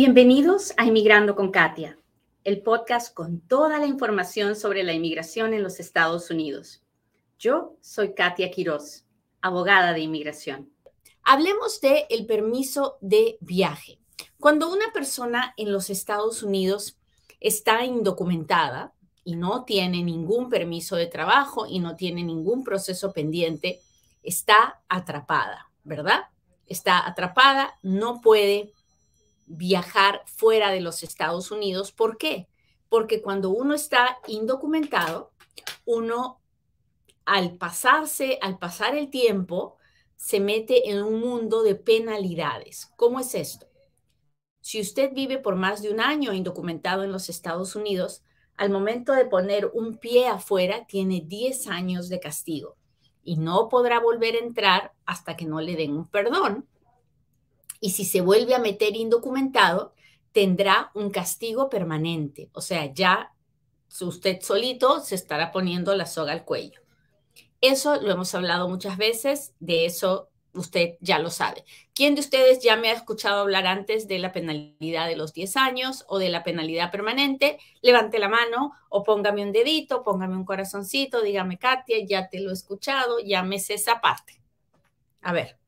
Bienvenidos a Inmigrando con Katia, el podcast con toda la información sobre la inmigración en los Estados Unidos. Yo soy Katia Quiroz, abogada de inmigración. Hablemos de el permiso de viaje. Cuando una persona en los Estados Unidos está indocumentada y no tiene ningún permiso de trabajo y no tiene ningún proceso pendiente, está atrapada, ¿verdad? Está atrapada, no puede viajar fuera de los Estados Unidos. ¿Por qué? Porque cuando uno está indocumentado, uno al pasarse, al pasar el tiempo, se mete en un mundo de penalidades. ¿Cómo es esto? Si usted vive por más de un año indocumentado en los Estados Unidos, al momento de poner un pie afuera, tiene 10 años de castigo y no podrá volver a entrar hasta que no le den un perdón y si se vuelve a meter indocumentado, tendrá un castigo permanente. O sea, ya usted solito se estará poniendo la soga al cuello. Eso lo hemos hablado muchas veces, de eso usted ya lo sabe. ¿Quién de ustedes ya me ha escuchado hablar antes de la penalidad de los 10 años o de la penalidad permanente? Levante la mano o póngame un dedito, póngame un corazoncito, dígame, Katia, ya te lo he escuchado, llámese esa parte. A ver.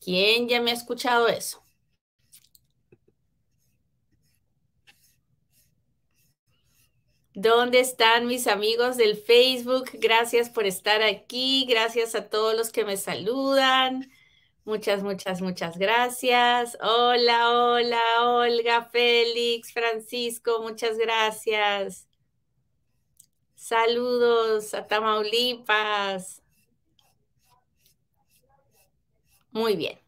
¿Quién ya me ha escuchado eso? ¿Dónde están mis amigos del Facebook? Gracias por estar aquí. Gracias a todos los que me saludan. Muchas, muchas, muchas gracias. Hola, hola, Olga, Félix, Francisco, muchas gracias. Saludos a Tamaulipas. Muy bien.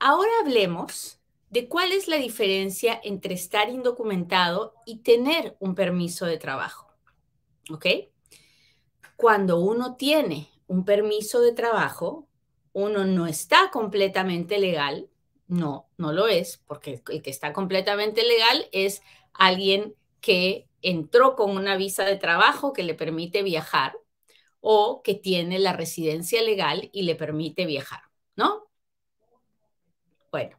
Ahora hablemos de cuál es la diferencia entre estar indocumentado y tener un permiso de trabajo. ¿Ok? Cuando uno tiene un permiso de trabajo, uno no está completamente legal. No, no lo es, porque el que está completamente legal es alguien que entró con una visa de trabajo que le permite viajar o que tiene la residencia legal y le permite viajar, ¿no? Bueno,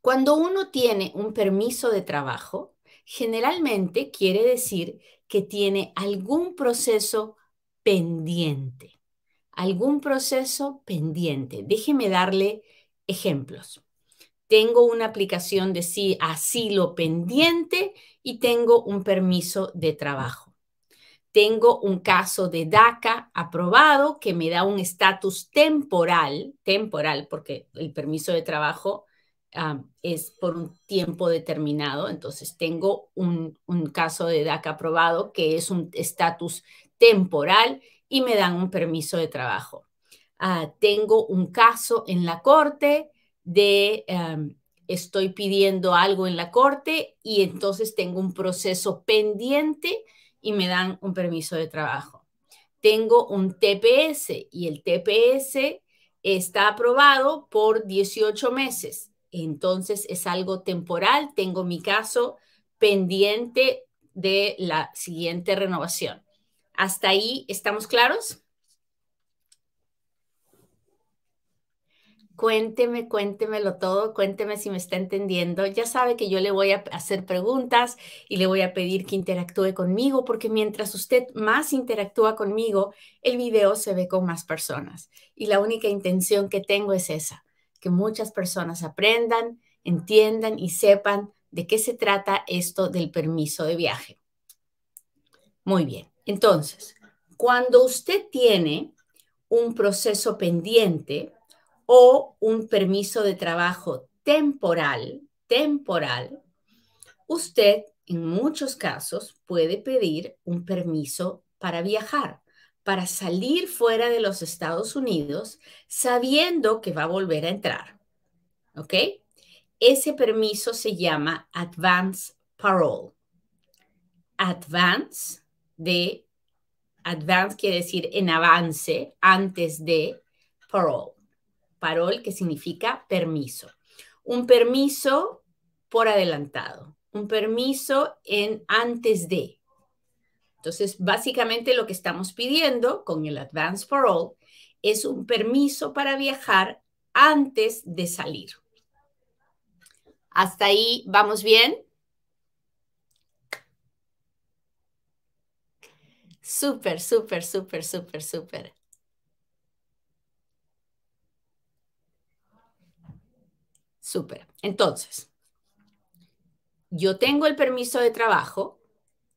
cuando uno tiene un permiso de trabajo, generalmente quiere decir que tiene algún proceso pendiente, algún proceso pendiente. Déjeme darle ejemplos. Tengo una aplicación de asilo pendiente y tengo un permiso de trabajo tengo un caso de DACA aprobado que me da un estatus temporal, temporal, porque el permiso de trabajo ah, es por un tiempo determinado. Entonces, tengo un, caso de DACA aprobado que es un estatus temporal y me dan un permiso de trabajo. Ah, tengo un caso en la corte de... estoy pidiendo algo en la corte y entonces tengo un proceso pendiente y me dan un permiso de trabajo. Tengo un TPS y el TPS está aprobado por 18 meses. Entonces es algo temporal. Tengo mi caso pendiente de la siguiente renovación. ¿Hasta ahí estamos claros? Cuénteme, cuéntemelo todo, cuénteme si me está entendiendo. Ya sabe que yo le voy a hacer preguntas y le voy a pedir que interactúe conmigo, porque mientras usted más interactúa conmigo, el video se ve con más personas. Y la única intención que tengo es esa, que muchas personas aprendan, entiendan y sepan de qué se trata esto del permiso de viaje. Muy bien, entonces, cuando usted tiene un proceso pendiente, o un permiso de trabajo temporal, temporal, usted en muchos casos puede pedir un permiso para viajar, para salir fuera de los Estados Unidos sabiendo que va a volver a entrar. ¿Ok? Ese permiso se llama Advance Parole. Advance de, advance quiere decir en avance, antes de parole parol, que significa permiso. Un permiso por adelantado, un permiso en antes de. Entonces, básicamente lo que estamos pidiendo con el Advance Parole es un permiso para viajar antes de salir. ¿Hasta ahí vamos bien? Súper, súper, súper, súper, súper. Súper. Entonces, yo tengo el permiso de trabajo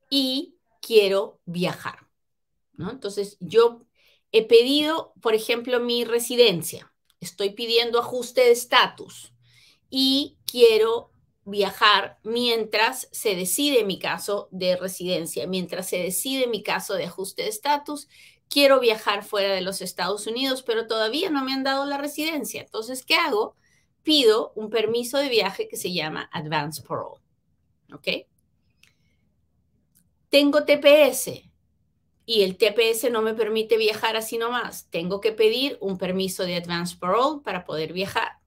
y quiero viajar. ¿no? Entonces, yo he pedido, por ejemplo, mi residencia. Estoy pidiendo ajuste de estatus y quiero viajar mientras se decide mi caso de residencia, mientras se decide mi caso de ajuste de estatus. Quiero viajar fuera de los Estados Unidos, pero todavía no me han dado la residencia. Entonces, ¿qué hago? Pido un permiso de viaje que se llama Advance Parole. ¿Ok? Tengo TPS y el TPS no me permite viajar así nomás. Tengo que pedir un permiso de Advance Parole para poder viajar.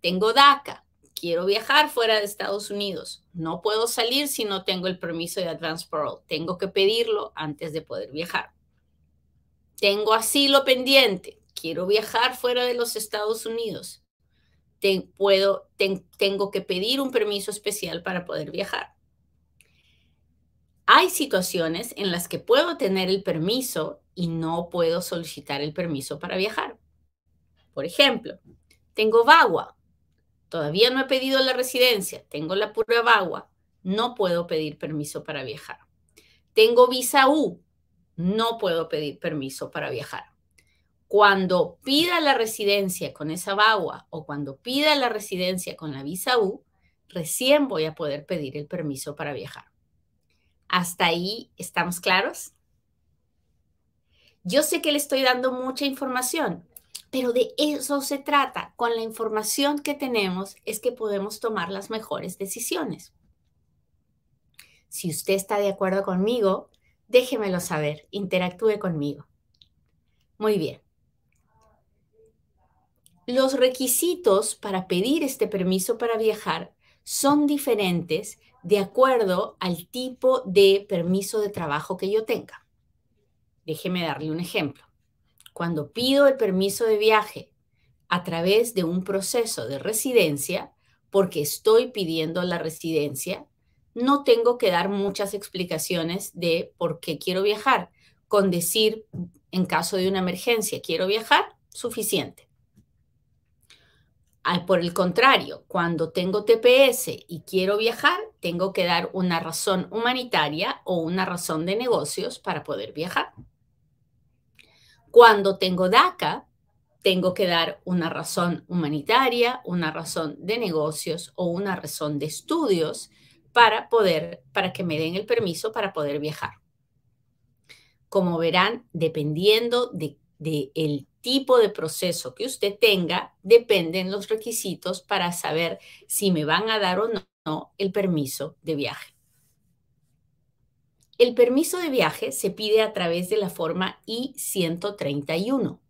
Tengo DACA quiero viajar fuera de Estados Unidos. No puedo salir si no tengo el permiso de Advance Parole. Tengo que pedirlo antes de poder viajar. Tengo asilo pendiente. Quiero viajar fuera de los Estados Unidos. Tengo que pedir un permiso especial para poder viajar. Hay situaciones en las que puedo tener el permiso y no puedo solicitar el permiso para viajar. Por ejemplo, tengo VAWA, Todavía no he pedido la residencia, tengo la prueba agua, no puedo pedir permiso para viajar. Tengo visa U, no puedo pedir permiso para viajar. Cuando pida la residencia con esa VAWA o cuando pida la residencia con la visa U, recién voy a poder pedir el permiso para viajar. ¿Hasta ahí estamos claros? Yo sé que le estoy dando mucha información, pero de eso se trata. Con la información que tenemos es que podemos tomar las mejores decisiones. Si usted está de acuerdo conmigo, déjemelo saber, interactúe conmigo. Muy bien. Los requisitos para pedir este permiso para viajar son diferentes de acuerdo al tipo de permiso de trabajo que yo tenga. Déjeme darle un ejemplo. Cuando pido el permiso de viaje a través de un proceso de residencia, porque estoy pidiendo la residencia, no tengo que dar muchas explicaciones de por qué quiero viajar. Con decir, en caso de una emergencia, quiero viajar, suficiente. Por el contrario, cuando tengo TPS y quiero viajar, tengo que dar una razón humanitaria o una razón de negocios para poder viajar. Cuando tengo DACA, tengo que dar una razón humanitaria, una razón de negocios o una razón de estudios para poder, para que me den el permiso para poder viajar. Como verán, dependiendo del de, tipo de proceso que usted tenga, dependen los requisitos para saber si me van a dar o no el permiso de viaje. El permiso de viaje se pide a través de la forma I-131.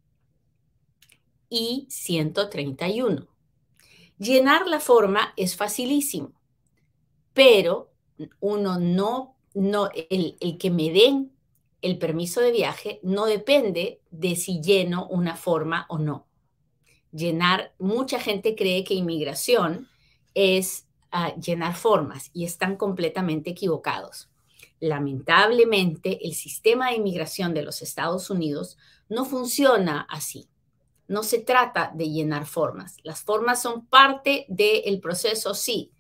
I-131. Llenar la forma es facilísimo, pero uno no, no el, el que me den el permiso de viaje no depende de si lleno una forma o no. Llenar, mucha gente cree que inmigración es ah, llenar formas y están completamente equivocados. Lamentablemente, el sistema de inmigración de los Estados Unidos no funciona así. No se trata de llenar formas. Las formas son parte del proceso, sí,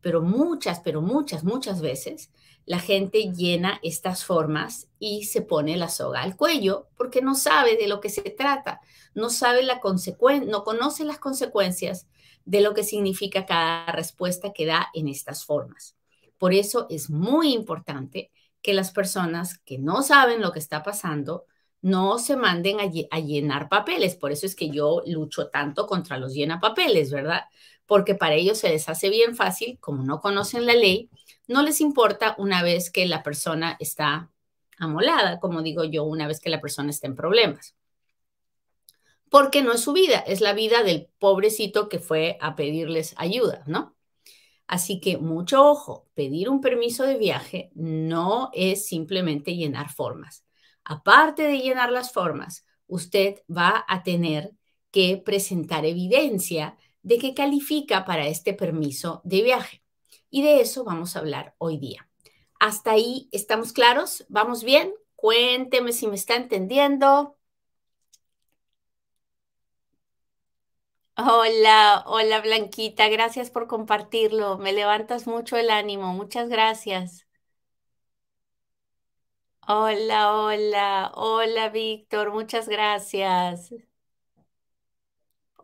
pero muchas, pero muchas, muchas veces la gente llena estas formas y se pone la soga al cuello porque no sabe de lo que se trata, no sabe la consecuencia, no conoce las consecuencias de lo que significa cada respuesta que da en estas formas. Por eso es muy importante que las personas que no saben lo que está pasando no se manden a, llenar papeles. Por eso es que yo lucho tanto contra los llenapapeles, ¿verdad? Porque para ellos se les hace bien fácil, como no conocen la ley, no les importa una vez que la persona está amolada, como digo yo, una vez que la persona está en problemas. Porque no es su vida, es la vida del pobrecito que fue a pedirles ayuda, ¿no? Así que mucho ojo, pedir un permiso de viaje no es simplemente llenar formas. Aparte de llenar las formas, usted va a tener que presentar evidencia de que califica para este permiso de viaje. Y de eso vamos a hablar hoy día. ¿Hasta ahí estamos claros? ¿Vamos bien? Cuénteme si me está entendiendo. Hola, hola Blanquita, gracias por compartirlo. Me levantas mucho el ánimo. Muchas gracias. Hola, hola, hola Víctor, muchas gracias.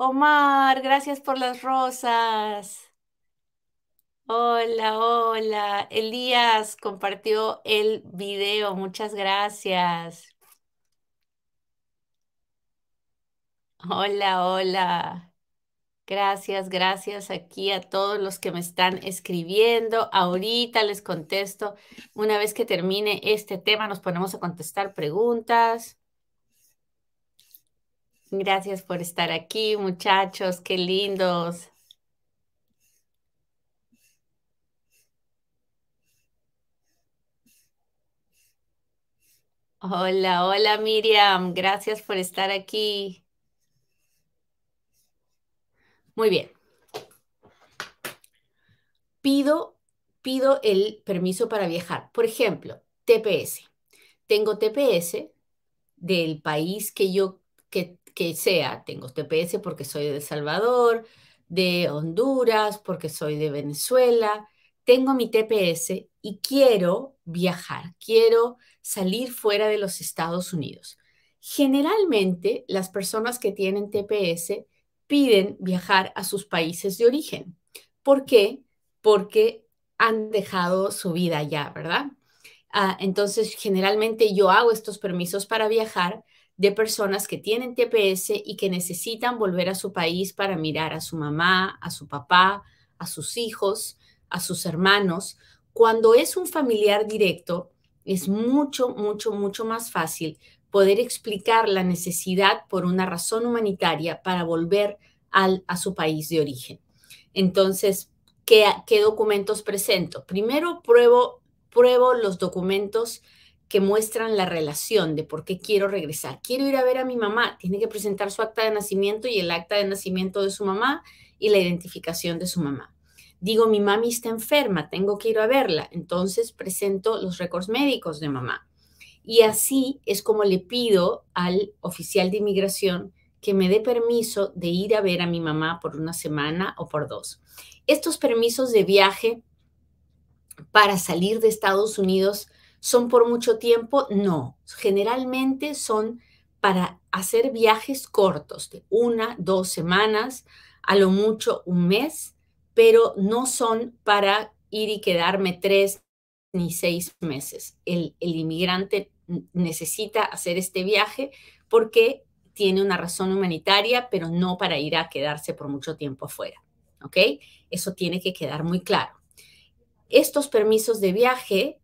Omar, gracias por las rosas. Hola, hola. Elías compartió el video, muchas gracias. Hola, hola. Gracias, gracias aquí a todos los que me están escribiendo. Ahorita les contesto. Una vez que termine este tema, nos ponemos a contestar preguntas. Gracias por estar aquí, muchachos. Qué lindos. Hola, hola Miriam. Gracias por estar aquí. Muy bien. Pido, pido el permiso para viajar. Por ejemplo, TPS. Tengo TPS del país que yo que, que sea. Tengo TPS porque soy de El Salvador, de Honduras, porque soy de Venezuela. Tengo mi TPS y quiero viajar, quiero salir fuera de los Estados Unidos. Generalmente las personas que tienen TPS piden viajar a sus países de origen. ¿Por qué? Porque han dejado su vida allá, ¿verdad? Ah, entonces, generalmente yo hago estos permisos para viajar de personas que tienen TPS y que necesitan volver a su país para mirar a su mamá, a su papá, a sus hijos, a sus hermanos. Cuando es un familiar directo, es mucho, mucho, mucho más fácil poder explicar la necesidad por una razón humanitaria para volver al, a su país de origen. Entonces, ¿qué, qué documentos presento? Primero pruebo, pruebo los documentos que muestran la relación de por qué quiero regresar. Quiero ir a ver a mi mamá, tiene que presentar su acta de nacimiento y el acta de nacimiento de su mamá y la identificación de su mamá. Digo, mi mami está enferma, tengo que ir a verla, entonces presento los récords médicos de mamá. Y así es como le pido al oficial de inmigración que me dé permiso de ir a ver a mi mamá por una semana o por dos. Estos permisos de viaje para salir de Estados Unidos son por mucho tiempo, no, generalmente son para hacer viajes cortos de una, dos semanas, a lo mucho un mes, pero no son para ir y quedarme tres ni seis meses. El, inmigrante necesita hacer este viaje porque tiene una razón humanitaria, pero no para ir a quedarse por mucho tiempo afuera. ¿Ok? Eso tiene que quedar muy claro. Estos permisos de viaje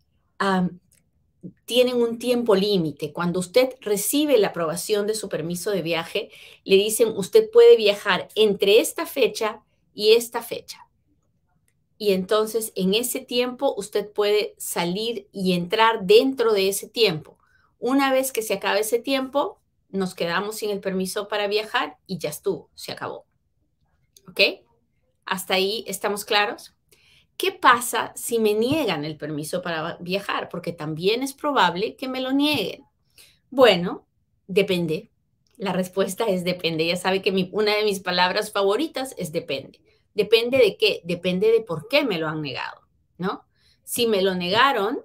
tienen un tiempo límite. Cuando usted recibe la aprobación de su permiso de viaje, le dicen, usted puede viajar entre esta fecha y esta fecha. Y entonces en ese tiempo usted puede salir y entrar dentro de ese tiempo. Una vez que se acabe ese tiempo, nos quedamos sin el permiso para viajar y ya estuvo, se acabó. ¿Ok? ¿Hasta ahí estamos claros? ¿Qué pasa si me niegan el permiso para viajar? Porque también es probable que me lo nieguen. Bueno, depende. La respuesta es depende. Ya sabe que una de mis palabras favoritas es depende. ¿Depende de qué? Depende de por qué me lo han negado, ¿no? Si me lo negaron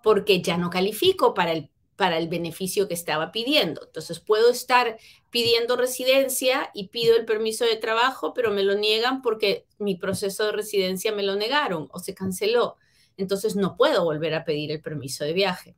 porque ya no califico para el para el beneficio que estaba pidiendo. Entonces puedo estar pidiendo residencia y pido el permiso de trabajo, pero me lo niegan porque mi proceso de residencia me lo negaron o se canceló. Entonces no puedo volver a pedir el permiso de viaje.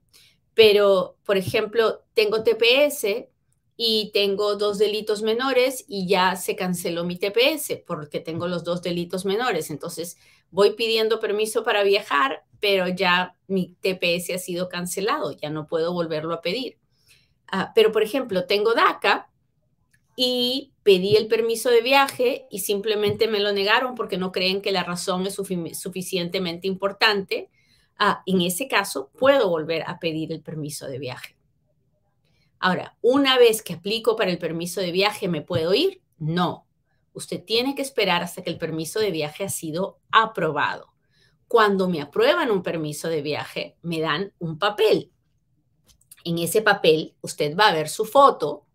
Pero, por ejemplo, tengo TPS y tengo dos delitos menores y ya se canceló mi TPS porque tengo los dos delitos menores. Entonces voy pidiendo permiso para viajar, pero ya mi TPS ha sido cancelado, ya no puedo volverlo a pedir. Ah, pero, por ejemplo, tengo DACA y pedí el permiso de viaje y simplemente me lo negaron porque no creen que la razón es suficientemente importante. Ah, en ese caso, puedo volver a pedir el permiso de viaje. Ahora, una vez que aplico para el permiso de viaje, ¿me puedo ir? No. usted tiene que esperar hasta que el permiso de viaje ha sido aprobado. Cuando me aprueban un permiso de viaje, me dan un papel. En ese papel, usted va a ver su foto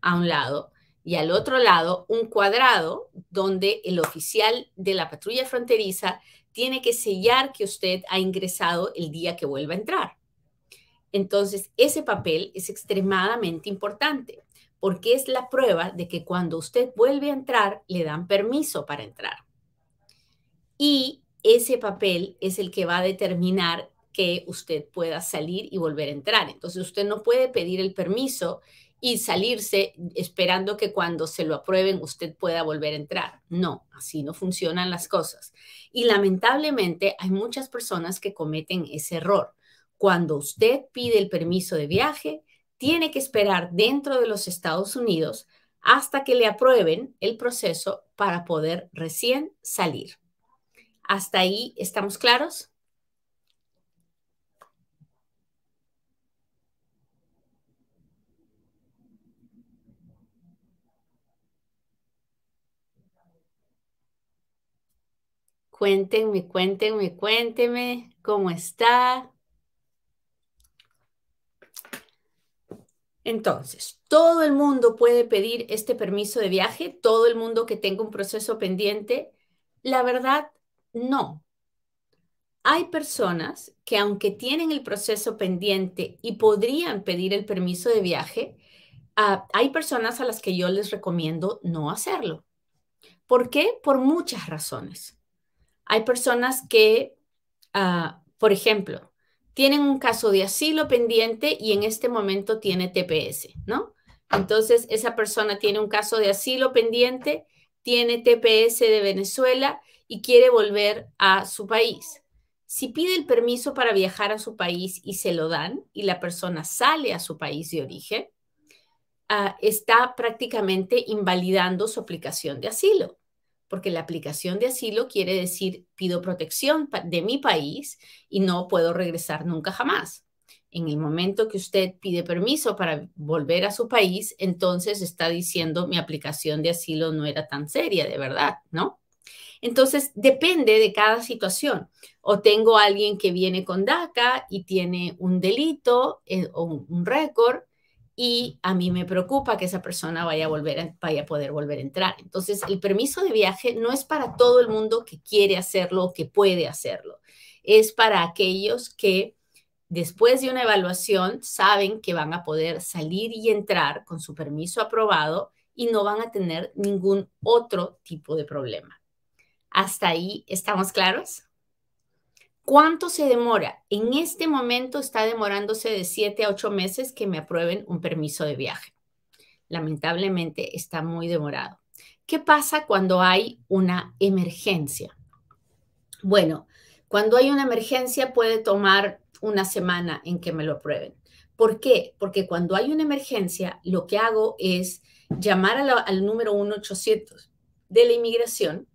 a un lado y al otro lado un cuadrado donde el oficial de la patrulla fronteriza tiene que sellar que usted ha ingresado el día que vuelva a entrar. Entonces, ese papel es extremadamente importante porque es la prueba de que cuando usted vuelve a entrar, le dan permiso para entrar. Y ese papel es el que va a determinar que usted pueda salir y volver a entrar. Entonces, usted no puede pedir el permiso y salirse esperando que cuando se lo aprueben usted pueda volver a entrar. No, así no funcionan las cosas. Y lamentablemente hay muchas personas que cometen ese error. Cuando usted pide el permiso de viaje, tiene que esperar dentro de los Estados Unidos hasta que le aprueben el proceso para poder recién salir. ¿Hasta ahí estamos claros? Cuéntenme, cuéntenme, cuéntenme cómo está. Entonces, ¿todo el mundo puede pedir este permiso de viaje? ¿Todo el mundo que tenga un proceso pendiente? La verdad, no. Hay personas que aunque tienen el proceso pendiente y podrían pedir el permiso de viaje, ah, hay personas a las que yo les recomiendo no hacerlo. ¿Por qué? Por muchas razones. Hay personas que, ah, por ejemplo, tienen un caso de asilo pendiente y en este momento tiene TPS, ¿no? Entonces, esa persona tiene un caso de asilo pendiente, tiene TPS de Venezuela y quiere volver a su país. Si pide el permiso para viajar a su país y se lo dan y la persona sale a su país de origen, ah, está prácticamente invalidando su aplicación de asilo porque la aplicación de asilo quiere decir pido protección de mi país y no puedo regresar nunca jamás. En el momento que usted pide permiso para volver a su país, entonces está diciendo mi aplicación de asilo no era tan seria, de verdad, ¿no? Entonces, depende de cada situación. O tengo alguien que viene con DACA y tiene un delito eh, o un récord y a mí me preocupa que esa persona vaya a, volver vaya a poder volver a entrar. Entonces, el permiso de viaje no es para todo el mundo que quiere hacerlo o que puede hacerlo. Es para aquellos que después de una evaluación saben que van a poder salir y entrar con su permiso aprobado y no van a tener ningún otro tipo de problema. ¿Hasta ahí estamos claros? ¿Cuánto se demora? En este momento está demorándose de 7 a 8 meses que me aprueben un permiso de viaje. Lamentablemente está muy demorado. ¿Qué pasa cuando hay una emergencia? Bueno, cuando hay una emergencia puede tomar una semana en que me lo aprueben. ¿Por qué? Porque cuando hay una emergencia, lo que hago es llamar al número 1-800 de la inmigración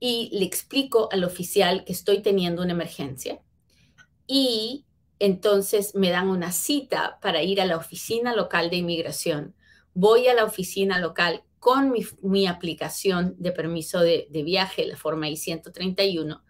y le explico al oficial que estoy teniendo una emergencia y entonces me dan una cita para ir a la oficina local de inmigración. Voy a la oficina local con mi, aplicación de permiso de, viaje, la forma I-131,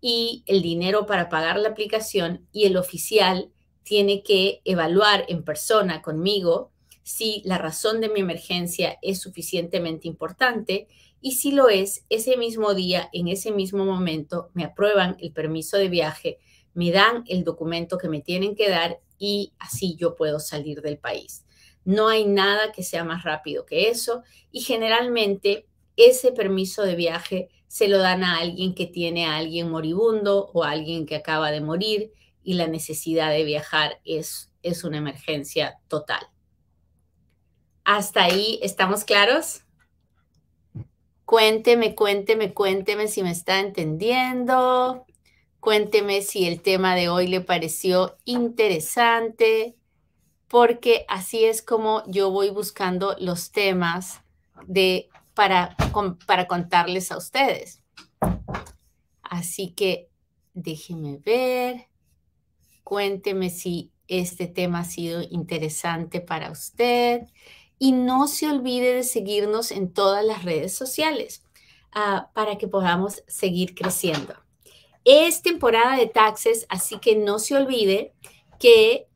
y el dinero para pagar la aplicación y el oficial tiene que evaluar en persona conmigo si la razón de mi emergencia es suficientemente importante y si lo es, ese mismo día, en ese mismo momento, me aprueban el permiso de viaje, me dan el documento que me tienen que dar y así yo puedo salir del país. No hay nada que sea más rápido que eso y generalmente ese permiso de viaje se lo dan a alguien que tiene a alguien moribundo o a alguien que acaba de morir y la necesidad de viajar es, es una emergencia total. ¿Hasta ahí estamos claros? Cuénteme, cuénteme, cuénteme si me está entendiendo. Cuénteme si el tema de hoy le pareció interesante, porque así es como yo voy buscando los temas de, para, para contarles a ustedes. Así que déjeme ver. Cuénteme si este tema ha sido interesante para usted y no se olvide de seguirnos en todas las redes sociales ah, para que podamos seguir creciendo. Es temporada de taxes, así que no se olvide que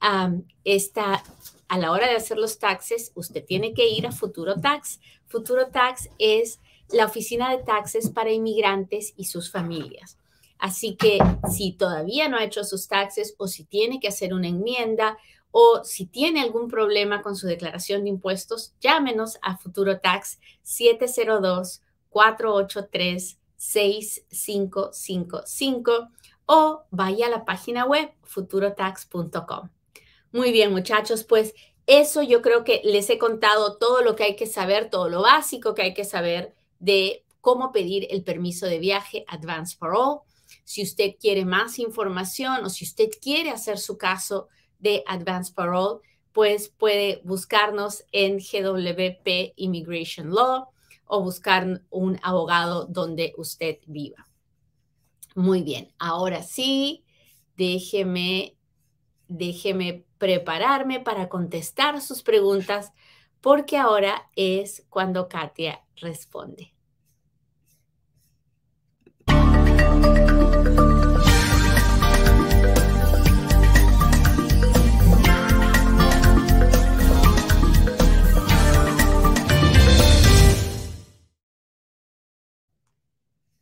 está a la hora de hacer los taxes, usted tiene que ir a Futuro Tax. Futuro Tax es la oficina de taxes para inmigrantes y sus familias. Así que si todavía no ha hecho sus taxes o si tiene que hacer una enmienda o si tiene algún problema con su declaración de impuestos, llámenos a Futuro Tax 702-483-6555 o vaya a la página web futurotax.com. Muy bien, muchachos, pues eso yo creo que les he contado todo lo que hay que saber, todo lo básico que hay que saber de cómo pedir el permiso de viaje Advance Parole. Si usted quiere más información o si usted quiere hacer su caso de Advance Parole, pues puede buscarnos en GWP Immigration Law o buscar un abogado donde usted viva. Muy bien, ahora sí, déjeme, déjeme prepararme para contestar sus preguntas porque ahora es cuando Katia responde.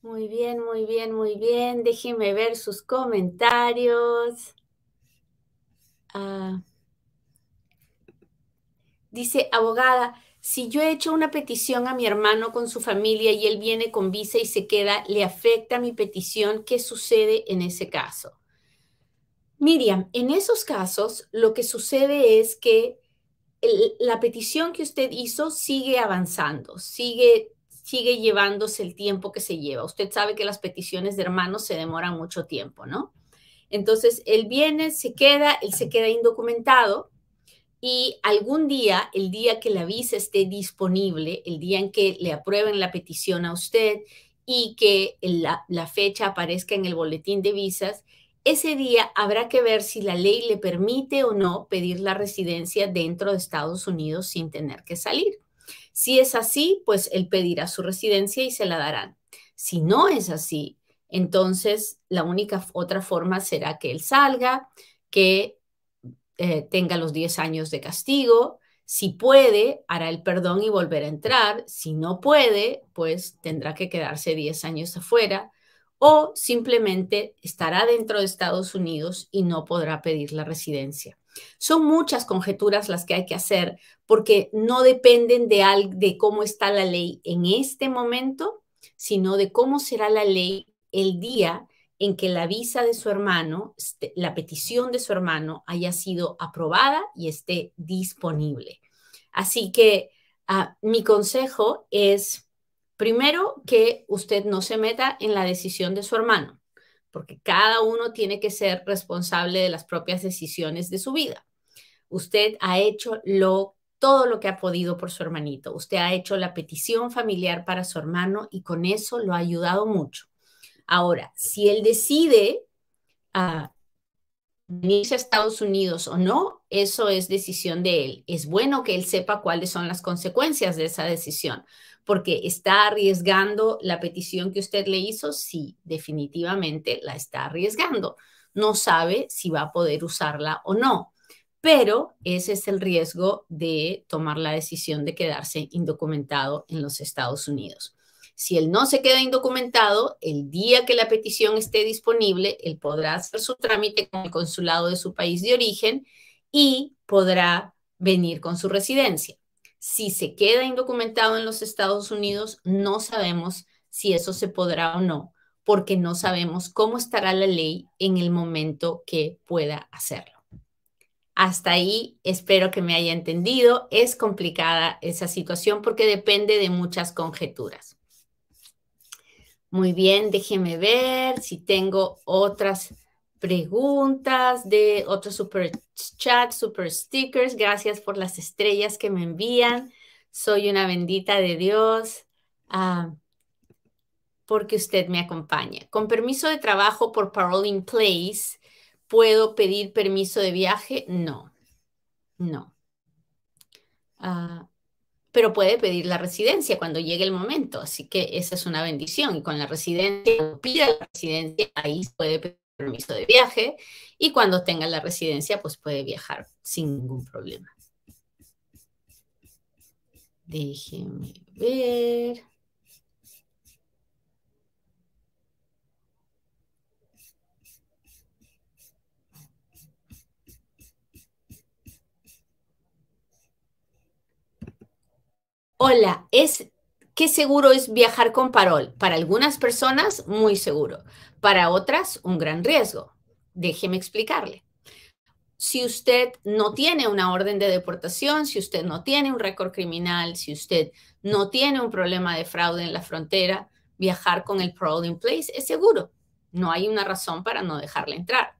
Muy bien, muy bien, muy bien. Déjenme ver sus comentarios. Ah. Dice, abogada, si yo he hecho una petición a mi hermano con su familia y él viene con visa y se queda, ¿le afecta mi petición? ¿Qué sucede en ese caso? Miriam, en esos casos lo que sucede es que la petición que usted hizo sigue avanzando, sigue sigue llevándose el tiempo que se lleva. Usted sabe que las peticiones de hermanos se demoran mucho tiempo, ¿no? Entonces, él viene, se queda, él se queda indocumentado y algún día, el día que la visa esté disponible, el día en que le aprueben la petición a usted y que la, la fecha aparezca en el boletín de visas, ese día habrá que ver si la ley le permite o no pedir la residencia dentro de Estados Unidos sin tener que salir. Si es así, pues él pedirá su residencia y se la darán. Si no es así, entonces la única otra forma será que él salga, que eh, tenga los 10 años de castigo. Si puede, hará el perdón y volver a entrar. Si no puede, pues tendrá que quedarse 10 años afuera o simplemente estará dentro de Estados Unidos y no podrá pedir la residencia. Son muchas conjeturas las que hay que hacer porque no dependen de, de cómo está la ley en este momento, sino de cómo será la ley el día en que la visa de su hermano, este, la petición de su hermano haya sido aprobada y esté disponible. Así que ah, mi consejo es, primero, que usted no se meta en la decisión de su hermano porque cada uno tiene que ser responsable de las propias decisiones de su vida. Usted ha hecho todo lo que ha podido por su hermanito. Usted ha hecho la petición familiar para su hermano y con eso lo ha ayudado mucho. Ahora, si él decide uh, venirse a Estados Unidos o no, eso es decisión de él. Es bueno que él sepa cuáles son las consecuencias de esa decisión, porque está arriesgando la petición que usted le hizo, sí, definitivamente la está arriesgando. No sabe si va a poder usarla o no, pero ese es el riesgo de tomar la decisión de quedarse indocumentado en los Estados Unidos. Si él no se queda indocumentado, el día que la petición esté disponible, él podrá hacer su trámite con el consulado de su país de origen y podrá venir con su residencia. Si se queda indocumentado en los Estados Unidos, no sabemos si eso se podrá o no, porque no sabemos cómo estará la ley en el momento que pueda hacerlo. Hasta ahí espero que me haya entendido. Es complicada esa situación porque depende de muchas conjeturas. Muy bien, déjeme ver si tengo otras preguntas de otros super chat, super stickers. Gracias por las estrellas que me envían. Soy una bendita de Dios ah, porque usted me acompaña. Con permiso de trabajo por Parole in Place, ¿puedo pedir permiso de viaje? No, no. Ah, pero puede pedir la residencia cuando llegue el momento. Así que esa es una bendición. Y con la residencia, pida la residencia, ahí puede pedir permiso de viaje y cuando tenga la residencia, pues puede viajar sin ningún problema. Déjenme ver. Hola, es ¿qué seguro es viajar con parol? Para algunas personas, muy seguro. Para otras, un gran riesgo. Déjeme explicarle. Si usted no tiene una orden de deportación, si usted no tiene un récord criminal, si usted no tiene un problema de fraude en la frontera, viajar con el parole in place es seguro. No hay una razón para no dejarle entrar.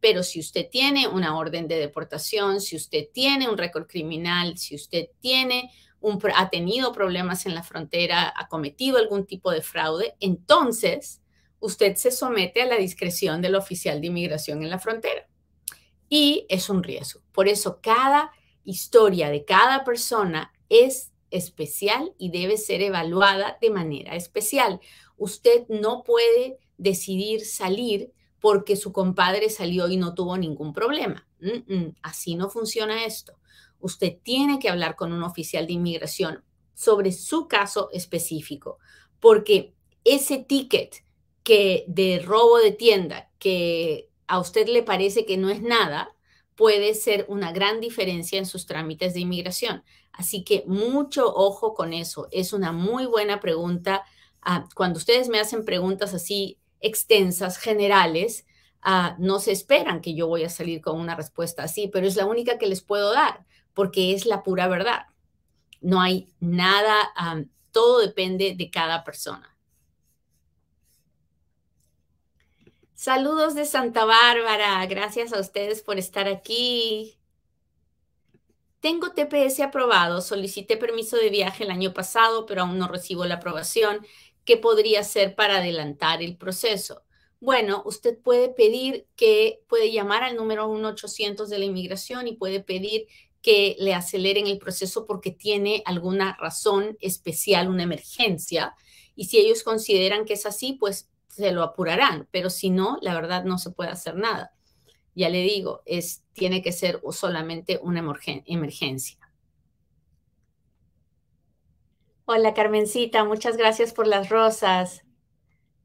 Pero si usted tiene una orden de deportación, si usted tiene un récord criminal, si usted tiene ha tenido problemas en la frontera, ha cometido algún tipo de fraude, entonces usted se somete a la discreción del oficial de inmigración en la frontera. Y es un riesgo. Por eso cada historia de cada persona es especial y debe ser evaluada de manera especial. Usted no puede decidir salir porque su compadre salió y no tuvo ningún problema. así no funciona esto usted tiene que hablar con un oficial de inmigración sobre su caso específico, porque ese ticket que de robo de tienda que a usted le parece que no es nada, puede ser una gran diferencia en sus trámites de inmigración. Así que mucho ojo con eso. Es una muy buena pregunta. Ah, cuando ustedes me hacen preguntas así extensas, generales, ah, no se esperan que yo voy a salir con una respuesta así, pero es la única que les puedo dar porque es la pura verdad. No hay nada, todo depende de cada persona. Saludos de Santa Bárbara, gracias a ustedes por estar aquí. Tengo TPS aprobado, solicité permiso de viaje el año pasado, pero aún no recibo la aprobación. ¿Qué podría hacer para adelantar el proceso? Bueno, usted puede pedir que, puede llamar al número 1-800 de la inmigración y puede pedir que le aceleren el proceso porque tiene alguna razón especial, una emergencia. Y si ellos consideran que es así, pues se lo apurarán. Pero si no, la verdad no se puede hacer nada. Ya le digo, es, tiene que ser solamente una emergencia. Hola Carmencita, muchas gracias por las rosas.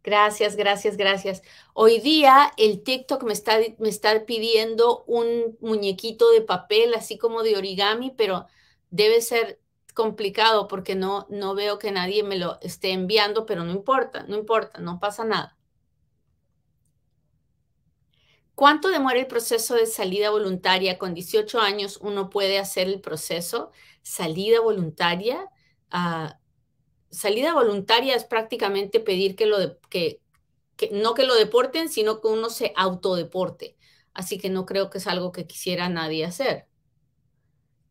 Gracias, gracias, gracias. Hoy día el TikTok me está, me está pidiendo un muñequito de papel, así como de origami, pero debe ser complicado porque no, no veo que nadie me lo esté enviando, pero no importa, no importa, no pasa nada. ¿Cuánto demora el proceso de salida voluntaria? Con 18 años uno puede hacer el proceso. Salida voluntaria. Uh, salida voluntaria es prácticamente pedir que lo de, que, no que lo deporten, sino que uno se autodeporte. Así que no creo que es algo que quisiera nadie hacer.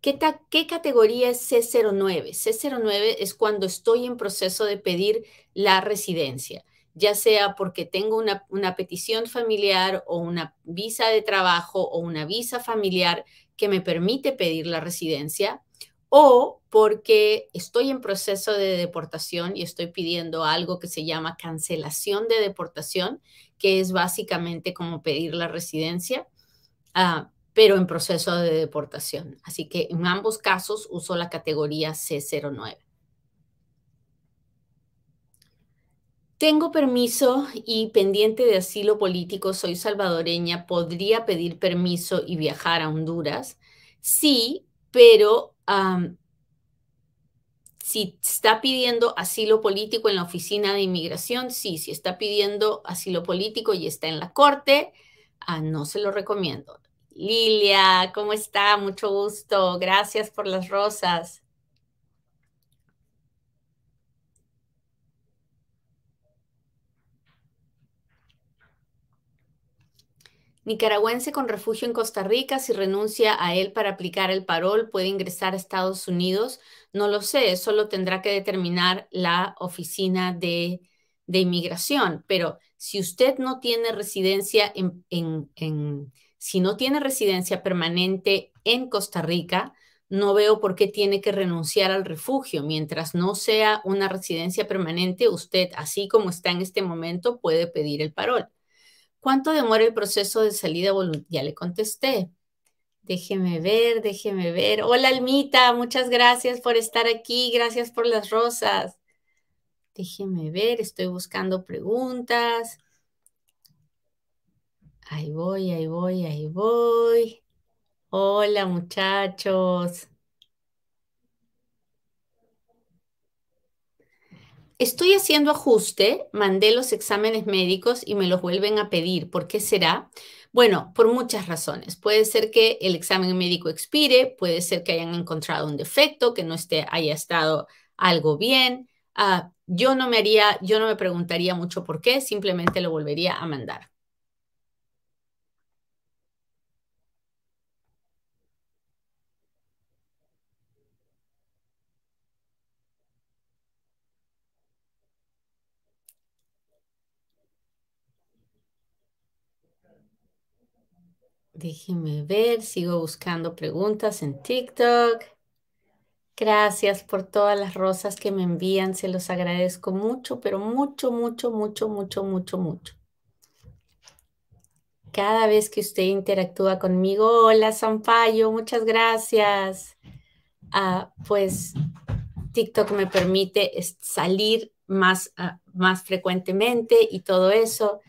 ¿Qué, ¿Qué, categoría es C09? C09 es cuando estoy en proceso de pedir la residencia, ya sea porque tengo una, una petición familiar o una visa de trabajo o una visa familiar que me permite pedir la residencia o porque estoy en proceso de deportación y estoy pidiendo algo que se llama cancelación de deportación, que es básicamente como pedir la residencia, ah, pero en proceso de deportación. Así que en ambos casos uso la categoría C09. Tengo permiso y pendiente de asilo político, soy salvadoreña, ¿podría pedir permiso y viajar a Honduras? Sí, pero si está pidiendo asilo político en la oficina de inmigración, sí, si está pidiendo asilo político y está en la corte, ah, no se lo recomiendo. Lilia, ¿cómo está? Mucho gusto. Gracias por las rosas. Nicaragüense con refugio en Costa Rica, si renuncia a él para aplicar el parol, puede ingresar a Estados Unidos. No lo sé, eso lo tendrá que determinar la oficina de, inmigración. Pero si usted no tiene residencia en, si no tiene residencia permanente en Costa Rica, no veo por qué tiene que renunciar al refugio. Mientras no sea una residencia permanente, usted, así como está en este momento, puede pedir el parol. ¿Cuánto demora el proceso de salida voluntaria? Ya le contesté. Déjeme ver, déjeme ver. Hola, Almita, muchas gracias por estar aquí. Gracias por las rosas. Déjeme ver, estoy buscando preguntas. Ahí voy, ahí voy, ahí voy. Hola, muchachos. Estoy haciendo ajuste, mandé los exámenes médicos y me los vuelven a pedir. ¿Por qué será? Bueno, por muchas razones. Puede ser que el examen médico expire, puede ser que hayan encontrado un defecto, que no esté, haya estado algo bien. Ah, yo no me haría, yo no me preguntaría mucho por qué, simplemente lo volvería a mandar. Déjeme ver, sigo buscando preguntas en TikTok. Gracias por todas las rosas que me envían, se los agradezco mucho, pero mucho, mucho, mucho, mucho, mucho, mucho. Cada vez que usted interactúa conmigo, hola Sampaio, muchas gracias. Ah, pues TikTok me permite salir más, ah, más frecuentemente y todo eso.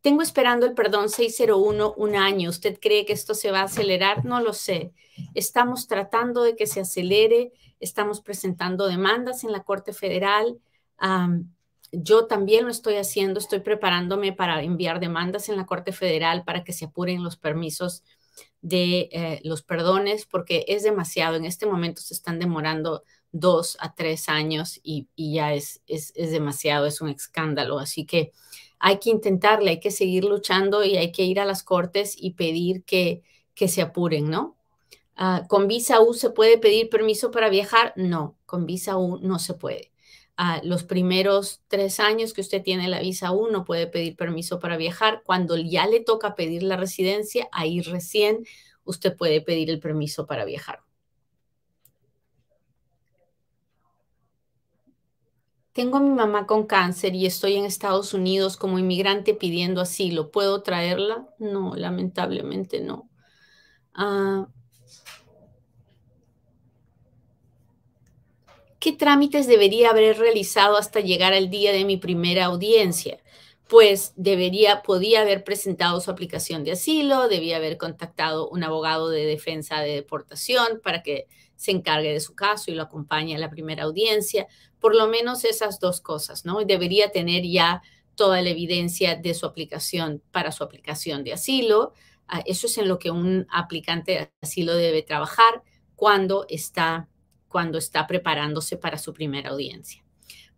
Tengo esperando el perdón 601 un año. ¿Usted cree que esto se va a acelerar? No lo sé. Estamos tratando de que se acelere. Estamos presentando demandas en la Corte Federal. yo también lo estoy haciendo. Estoy preparándome para enviar demandas en la Corte Federal para que se apuren los permisos de eh, los perdones, porque es demasiado. En este momento se están demorando dos a tres años y, ya es, es, es demasiado. Es un escándalo. Así que hay que intentarle, hay que seguir luchando y hay que ir a las cortes y pedir que, que se apuren, ¿no? Ah, ¿Con visa U se puede pedir permiso para viajar? No, con visa U no se puede. Uh, los primeros tres años que usted tiene la visa U no puede pedir permiso para viajar. Cuando ya le toca pedir la residencia, ahí recién usted puede pedir el permiso para viajar. Tengo a mi mamá con cáncer y estoy en Estados Unidos como inmigrante pidiendo asilo. ¿Puedo traerla? No, lamentablemente no. Ah, ¿Qué trámites debería haber realizado hasta llegar al día de mi primera audiencia? Pues debería, podía haber presentado su aplicación de asilo, debía haber contactado un abogado de defensa de deportación para que se encargue de su caso y lo acompañe a la primera audiencia. Por lo menos esas dos cosas, ¿no? Debería tener ya toda la evidencia de su aplicación para su aplicación de asilo. Ah, eso es en lo que un aplicante de asilo debe trabajar cuando está, cuando está preparándose para su primera audiencia.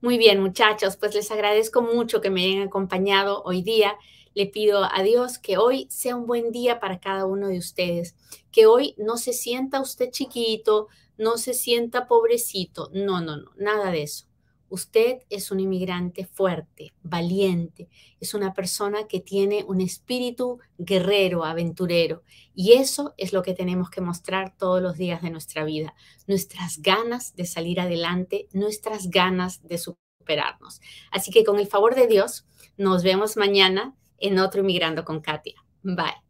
Muy bien, muchachos, pues les agradezco mucho que me hayan acompañado hoy día. Le pido a Dios que hoy sea un buen día para cada uno de ustedes, que hoy no se sienta usted chiquito, no se sienta pobrecito, no, no, no, nada de eso. Usted es un inmigrante fuerte, valiente, es una persona que tiene un espíritu guerrero, aventurero. Y eso es lo que tenemos que mostrar todos los días de nuestra vida. Nuestras ganas de salir adelante, nuestras ganas de superarnos. Así que con el favor de Dios, nos vemos mañana en otro Inmigrando con Katia. Bye.